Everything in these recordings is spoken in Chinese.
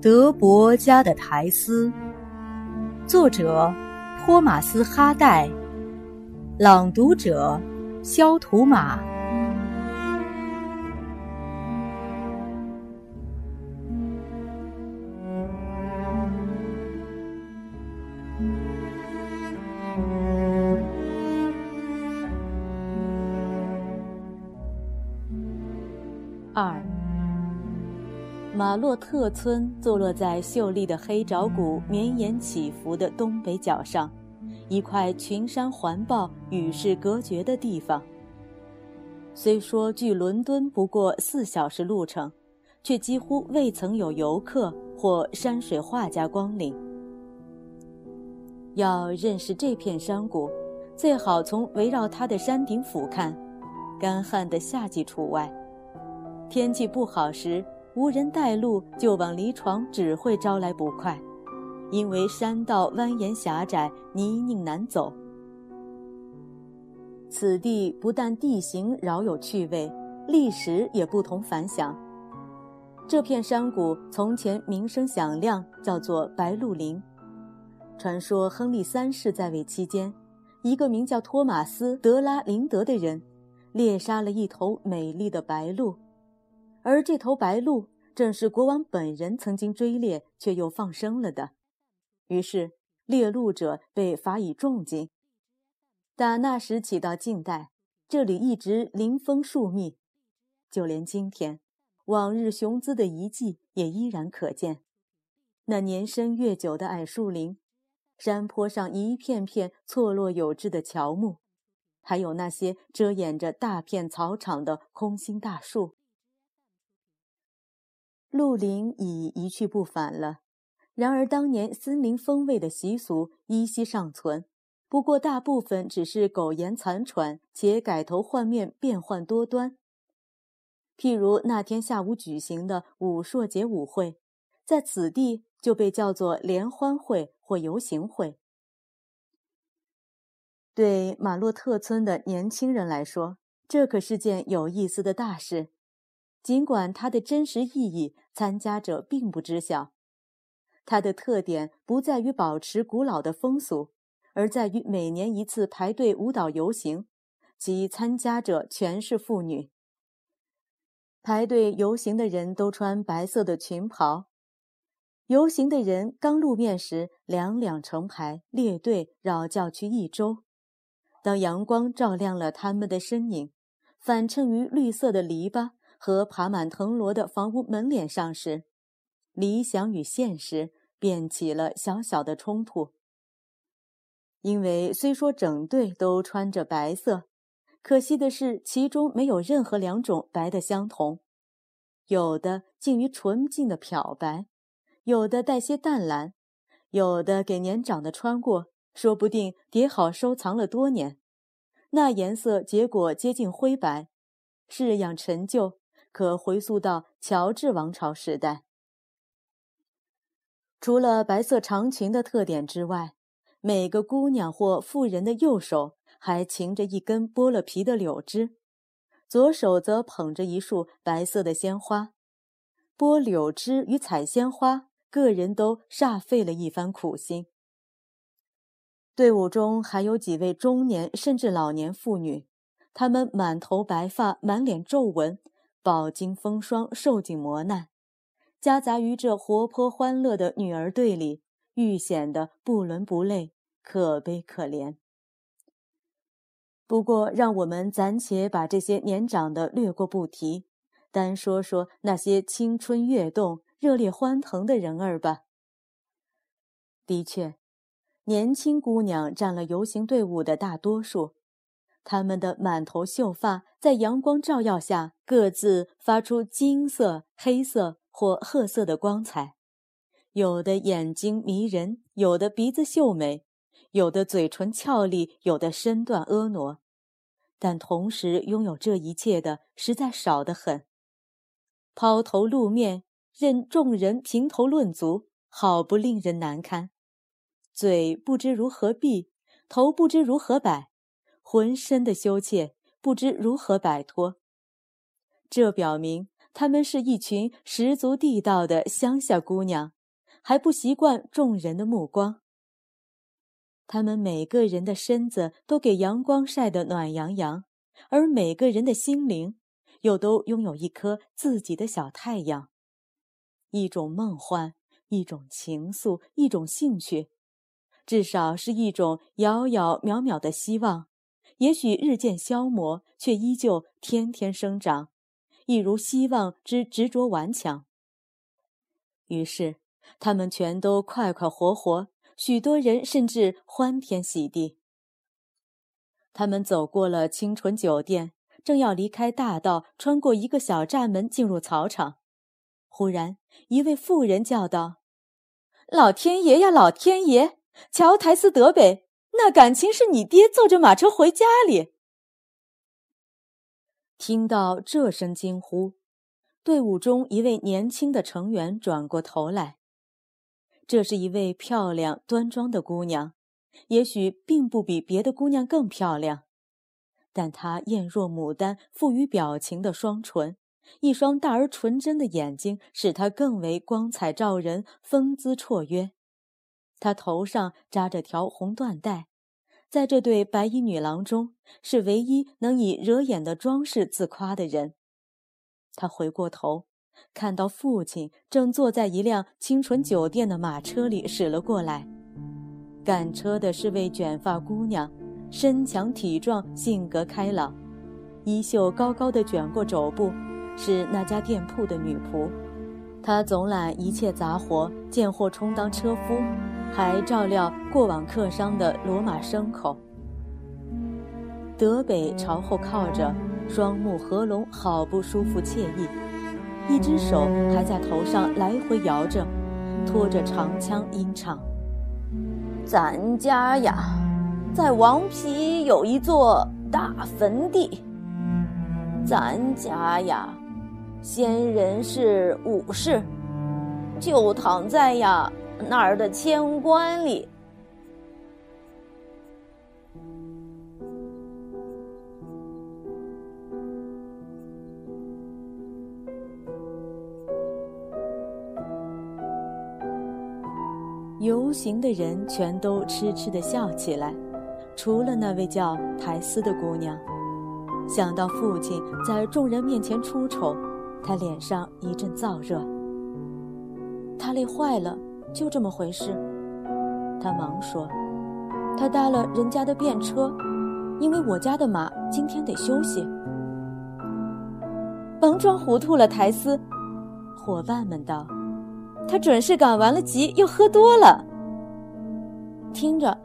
德伯家的苔丝，作者托马斯·哈代，朗读者肖图马。二。马洛特村坐落在秀丽的黑沼谷绵延起伏的东北角上，一块群山环抱、与世隔绝的地方。虽说距伦敦不过四小时路程，却几乎未曾有游客或山水画家光临。要认识这片山谷，最好从围绕它的山顶俯瞰，干旱的夏季除外。天气不好时，无人带路就往离床，只会招来不快，因为山道蜿蜒狭窄，泥泞难走。此地不但地形饶有趣味，历史也不同凡响。这片山谷从前名声响亮，叫做白鹿林。传说亨利三世在位期间，一个名叫托马斯·德拉林德的人，猎杀了一头美丽的白鹿。而这头白鹿正是国王本人曾经追猎却又放生了的，于是猎鹿者被罚以重金。打那时起到近代，这里一直林丰树密，就连今天，往日雄姿的遗迹也依然可见。那年深月久的矮树林，山坡上一片片错落有致的乔木，还有那些遮掩着大片草场的空心大树。鹿林已一去不返了，然而当年森林风味的习俗依稀尚存，不过大部分只是苟延残喘，且改头换面，变幻多端。譬如那天下午举行的武硕节舞会，在此地就被叫做联欢会或游行会。对马洛特村的年轻人来说，这可是件有意思的大事。尽管它的真实意义参加者并不知晓，它的特点不在于保持古老的风俗，而在于每年一次排队舞蹈游行，其参加者全是妇女。排队游行的人都穿白色的裙袍，游行的人刚露面时两两成排列队绕教区一周，当阳光照亮了他们的身影，反衬于绿色的篱笆。和爬满藤萝的房屋门脸上时，理想与现实便起了小小的冲突。因为虽说整队都穿着白色，可惜的是其中没有任何两种白的相同，有的近于纯净的漂白，有的带些淡蓝，有的给年长的穿过，说不定叠好收藏了多年，那颜色结果接近灰白，式样陈旧。可回溯到乔治王朝时代。除了白色长裙的特点之外，每个姑娘或妇人的右手还擎着一根剥了皮的柳枝，左手则捧着一束白色的鲜花。剥柳枝与采鲜花，个人都煞费了一番苦心。队伍中还有几位中年甚至老年妇女，她们满头白发，满脸皱纹。饱经风霜，受尽磨难，夹杂于这活泼欢乐的女儿队里，愈显得不伦不类，可悲可怜。不过，让我们暂且把这些年长的略过不提，单说说那些青春跃动、热烈欢腾的人儿吧。的确，年轻姑娘占了游行队伍的大多数。他们的满头秀发在阳光照耀下，各自发出金色、黑色或褐色的光彩。有的眼睛迷人，有的鼻子秀美，有的嘴唇俏丽，有的身段婀娜。但同时拥有这一切的实在少得很。抛头露面，任众人评头论足，好不令人难堪。嘴不知如何闭，头不知如何摆。浑身的羞怯，不知如何摆脱。这表明她们是一群十足地道的乡下姑娘，还不习惯众人的目光。她们每个人的身子都给阳光晒得暖洋洋，而每个人的心灵又都拥有一颗自己的小太阳。一种梦幻，一种情愫，一种兴趣，至少是一种遥遥渺渺的希望。也许日渐消磨，却依旧天天生长。一如希望之执着顽强。于是，他们全都快快活活，许多人甚至欢天喜地。他们走过了清纯酒店，正要离开大道，穿过一个小栅门进入草场，忽然一位妇人叫道：“老天爷呀，老天爷！乔台斯德北，那感情是你爹坐着马车回家里。”听到这声惊呼，队伍中一位年轻的成员转过头来。这是一位漂亮端庄的姑娘，也许并不比别的姑娘更漂亮，但她艳若牡丹、富于表情的双唇，一双大而纯真的眼睛，使她更为光彩照人、风姿绰约。她头上扎着条红缎带。在这对白衣女郎中，是唯一能以惹眼的装饰自夸的人。他回过头，看到父亲正坐在一辆清纯酒店的马车里驶了过来。赶车的是位卷发姑娘，身强体壮，性格开朗，衣袖高高的卷过肘部，是那家店铺的女仆。她总揽一切杂活，见货充当车夫。还照料过往客商的骡马牲口。德北朝后靠着，双目合拢，好不舒服惬意。一只手还在头上来回摇着，拖着长枪吟唱：“咱家呀，在王皮有一座大坟地。咱家呀，先人是武士，就躺在呀。”那儿的千官里，游行的人全都痴痴的笑起来，除了那位叫苔丝的姑娘。想到父亲在众人面前出丑，她脸上一阵燥热。他累坏了。就这么回事，他忙说：“他搭了人家的便车，因为我家的马今天得休息。”甭装糊涂了，苔丝，伙伴们道：“他准是赶完了集，又喝多了。”听着，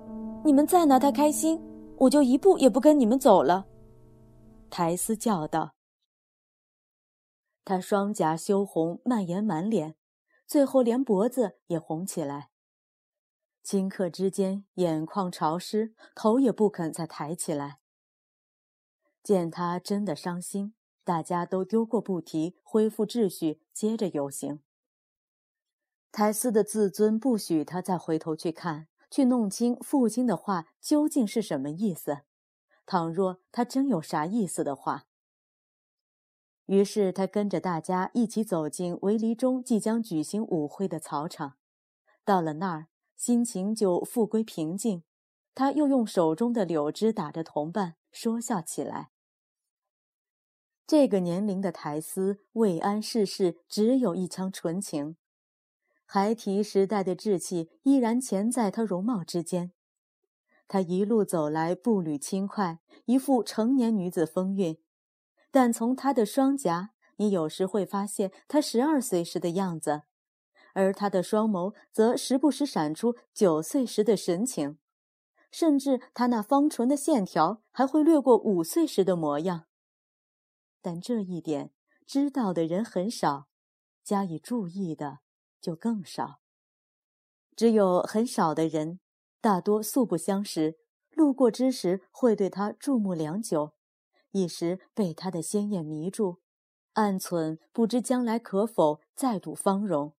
你们再拿他开心，我就一步也不跟你们走了。”苔丝叫道。他双颊羞红，蔓延满脸。最后连脖子也红起来。顷刻之间，眼眶潮湿，头也不肯再抬起来。见他真的伤心，大家都丢过不提，恢复秩序，接着游行。苔丝的自尊不许他再回头去看，去弄清父亲的话究竟是什么意思。倘若他真有啥意思的话。于是他跟着大家一起走进围篱中即将举行舞会的草场，到了那儿，心情就复归平静。他又用手中的柳枝打着同伴，说笑起来。这个年龄的苔丝未谙世事，只有一腔纯情，孩提时代的稚气依然潜在她容貌之间。她一路走来，步履轻快，一副成年女子风韵。但从他的双颊，你有时会发现他十二岁时的样子，而他的双眸则时不时闪出九岁时的神情，甚至他那方唇的线条还会略过五岁时的模样。但这一点知道的人很少，加以注意的就更少。只有很少的人，大多素不相识，路过之时会对他注目良久。一时被她的鲜艳迷住，暗存不知将来可否再度芳容。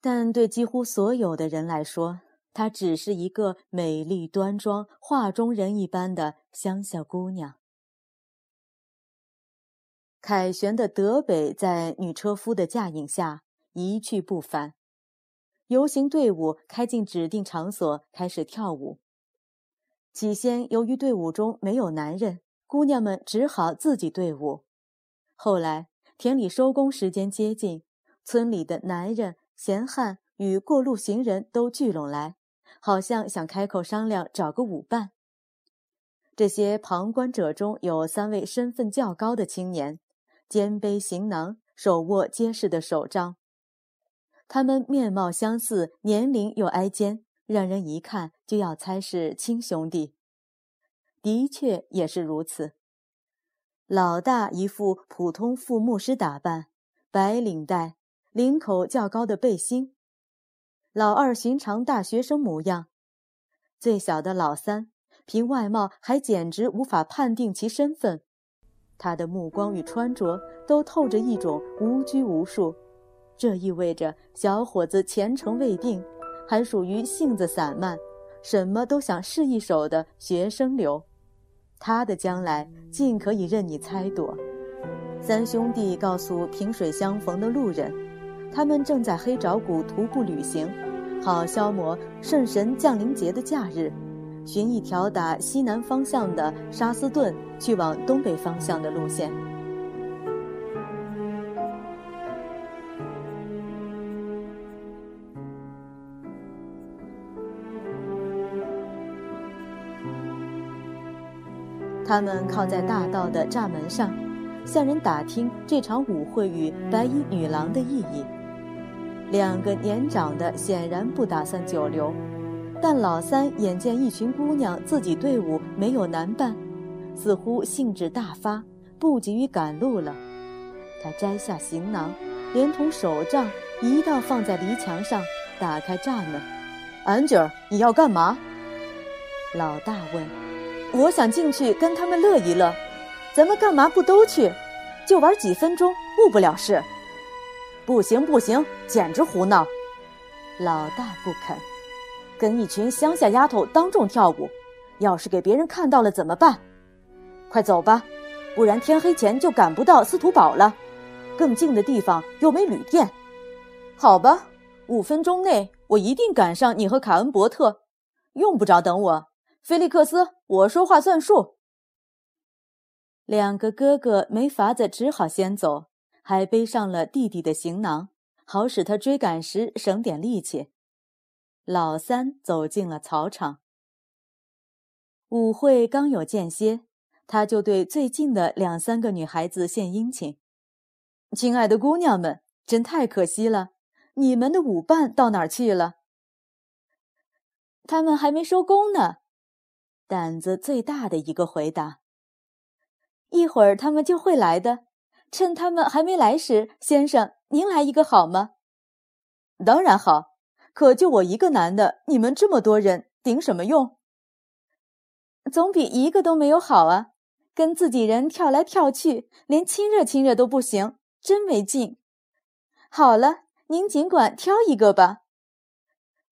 但对几乎所有的人来说，她只是一个美丽端庄、画中人一般的乡下姑娘。凯旋的德北在女车夫的驾引下一去不返。游行队伍开进指定场所，开始跳舞。起先，由于队伍中没有男人，姑娘们只好自己队伍。后来，田里收工时间接近，村里的男人、闲汉与过路行人都聚拢来，好像想开口商量找个舞伴。这些旁观者中有三位身份较高的青年。肩背行囊，手握结实的手杖。他们面貌相似，年龄又挨肩，让人一看就要猜是亲兄弟。的确也是如此。老大一副普通副牧师打扮，白领带，领口较高的背心；老二寻常大学生模样。最小的老三，凭外貌还简直无法判定其身份。他的目光与穿着都透着一种无拘无束，这意味着小伙子前程未定，还属于性子散漫，什么都想试一手的学生流。他的将来尽可以任你猜度。三兄弟告诉萍水相逢的路人，他们正在黑沼谷徒步旅行，好消磨圣神降临节的假日。寻一条打西南方向的沙斯顿去往东北方向的路线。他们靠在大道的栅门上，向人打听这场舞会与白衣女郎的意义。两个年长的显然不打算久留。但老三眼见一群姑娘自己队伍没有男伴，似乎兴致大发，不急于赶路了。他摘下行囊，连同手杖一道放在篱墙上，打开栅门。安吉尔，你要干嘛？老大问。我想进去跟他们乐一乐。咱们干嘛不都去？就玩几分钟，误不了事。不行不行，简直胡闹！老大不肯。跟一群乡下丫头当众跳舞，要是给别人看到了怎么办？快走吧，不然天黑前就赶不到司徒堡了。更近的地方又没旅店。好吧，五分钟内我一定赶上你和卡恩伯特。用不着等我，菲利克斯，我说话算数。两个哥哥没法子，只好先走，还背上了弟弟的行囊，好使他追赶时省点力气。老三走进了草场。舞会刚有间歇，他就对最近的两三个女孩子献殷勤：“亲爱的姑娘们，真太可惜了，你们的舞伴到哪儿去了？”他们还没收工呢。胆子最大的一个回答：“一会儿他们就会来的，趁他们还没来时，先生您来一个好吗？”“当然好。”可就我一个男的，你们这么多人，顶什么用？总比一个都没有好啊！跟自己人跳来跳去，连亲热亲热都不行，真没劲。好了，您尽管挑一个吧。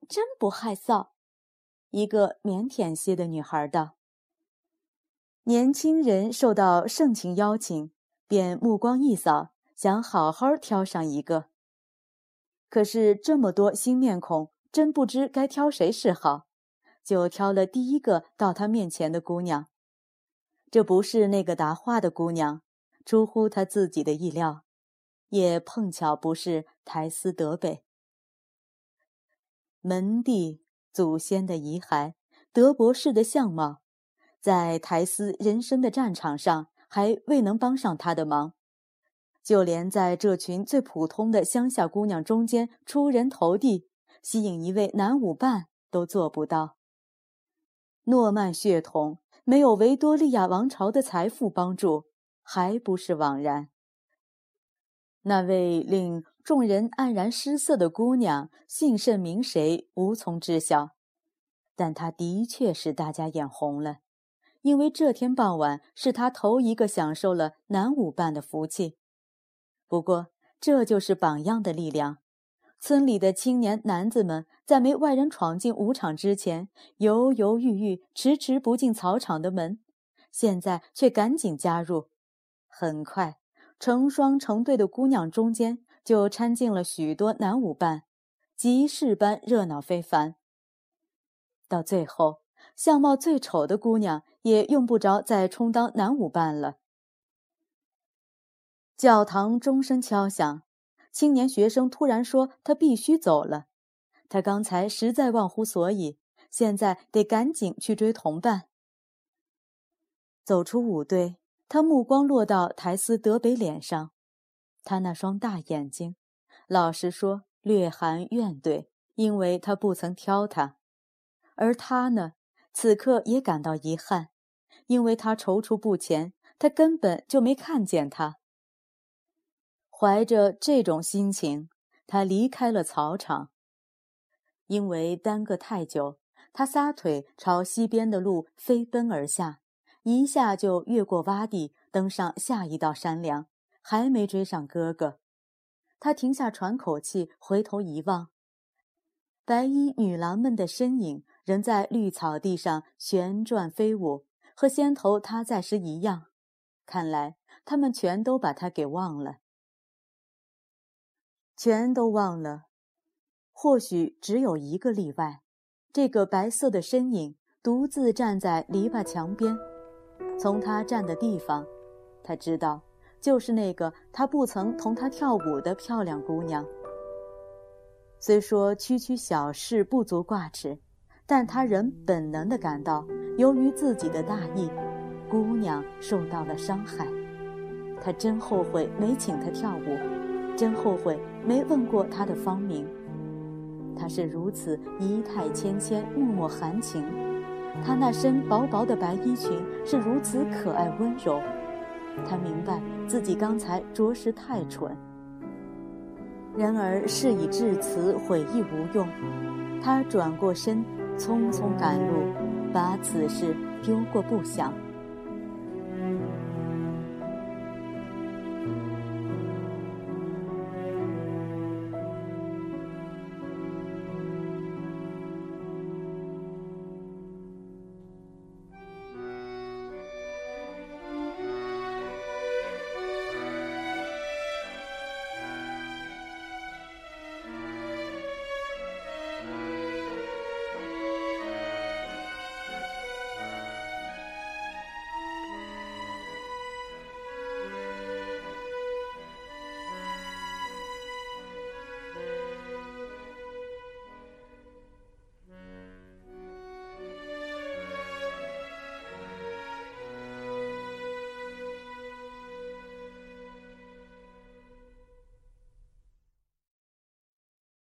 真不害臊，一个腼腆些的女孩道。年轻人受到盛情邀请，便目光一扫，想好好挑上一个。可是这么多新面孔，真不知该挑谁是好，就挑了第一个到他面前的姑娘。这不是那个答话的姑娘，出乎他自己的意料，也碰巧不是台斯德北。门第、祖先的遗骸、德博士的相貌，在台斯人生的战场上还未能帮上他的忙。就连在这群最普通的乡下姑娘中间出人头地，吸引一位男舞伴都做不到。诺曼血统没有维多利亚王朝的财富帮助，还不是枉然。那位令众人黯然失色的姑娘姓甚名谁，无从知晓，但她的确使大家眼红了，因为这天傍晚是她头一个享受了男舞伴的福气。不过，这就是榜样的力量。村里的青年男子们在没外人闯进舞场之前，犹犹豫豫，迟迟不进草场的门，现在却赶紧加入。很快，成双成对的姑娘中间就掺进了许多男舞伴，集市般热闹非凡。到最后，相貌最丑的姑娘也用不着再充当男舞伴了。教堂钟声敲响，青年学生突然说：“他必须走了。他刚才实在忘乎所以，现在得赶紧去追同伴。”走出舞队，他目光落到台斯德北脸上，他那双大眼睛，老实说略含怨怼，因为他不曾挑他；而他呢，此刻也感到遗憾，因为他踌躇不前，他根本就没看见他。怀着这种心情，他离开了草场。因为耽搁太久，他撒腿朝西边的路飞奔而下，一下就越过洼地，登上下一道山梁，还没追上哥哥。他停下喘口气，回头一望，白衣女郎们的身影仍在绿草地上旋转飞舞，和先头他在时一样。看来他们全都把他给忘了。全都忘了，或许只有一个例外。这个白色的身影独自站在篱笆墙边，从他站的地方，他知道就是那个他不曾同他跳舞的漂亮姑娘。虽说区区小事不足挂齿，但他仍本能地感到，由于自己的大意，姑娘受到了伤害。他真后悔没请她跳舞。真后悔没问过她的芳名。她是如此仪态谦谦、脉脉含情，她那身薄薄的白衣裙是如此可爱温柔。他明白自己刚才着实太蠢。然而事已至此，悔意无用。他转过身，匆匆赶路，把此事丢过不想。